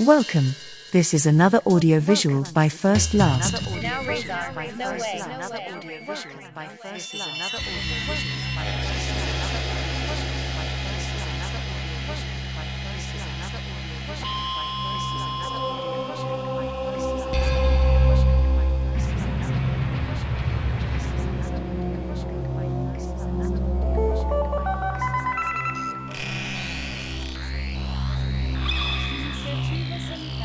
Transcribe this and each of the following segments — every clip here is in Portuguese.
Welcome. This is another audiovisual by First Last. Another by First Last. Jesus and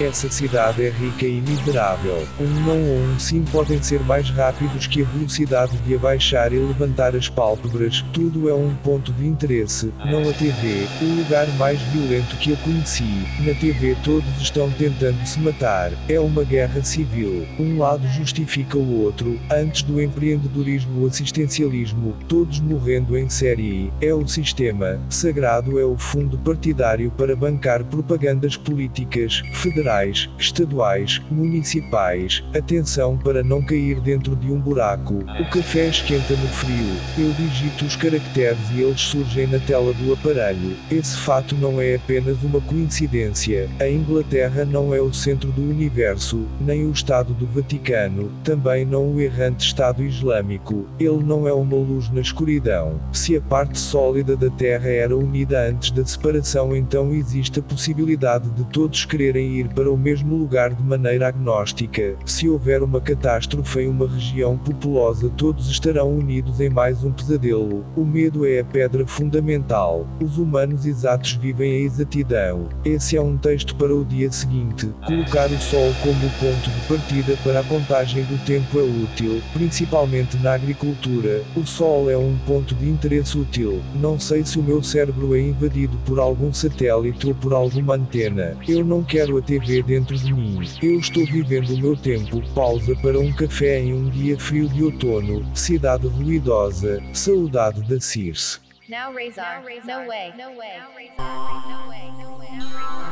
Essa cidade é rica e miserável. Um não ou um sim podem ser mais rápidos que a velocidade de abaixar e levantar as pálpebras. Tudo é um ponto de interesse, não a TV, o lugar mais violento que eu conheci. Na TV todos estão tentando se matar. É uma guerra civil. Um lado justifica o outro. Antes do empreendedorismo, o assistencialismo, todos morrendo em série. É o sistema. Sagrado é o fundo partidário para bancar propagandas políticas, federais, estaduais, municipais. Atenção para não cair dentro de um buraco. O café esquenta no frio. Eu digito os caracteres e eles surgem na tela do aparelho. Esse fato não é apenas uma coincidência. A Inglaterra não é o centro do universo, nem o Estado do Vaticano, também não o errante Estado Islâmico. Ele não é uma luz na escuridão. Se a parte sólida da Terra era unida antes da separação, então existe a possibilidade de todos quererem ir para o mesmo lugar de maneira agnóstica. Se houver uma catástrofe em uma região populosa, todos estarão unidos em mais um pesadelo. O medo é a pedra fundamental. Os humanos exatos vivem a exatidão. Esse é um texto para o dia seguinte. Colocar o sol como ponto de partida para a contagem do tempo é útil, principalmente na agricultura. O sol é um ponto de interesse útil. Não sei se o meu cérebro é invadido por algum satélite ou por alguma antena. Eu não quero a dentro de mim. Eu estou vivendo o meu tempo. Pausa para um café em um dia frio de outono. Cidade ruidosa. Saudade da Circe. Now Razor, no way, no way. No way, no way.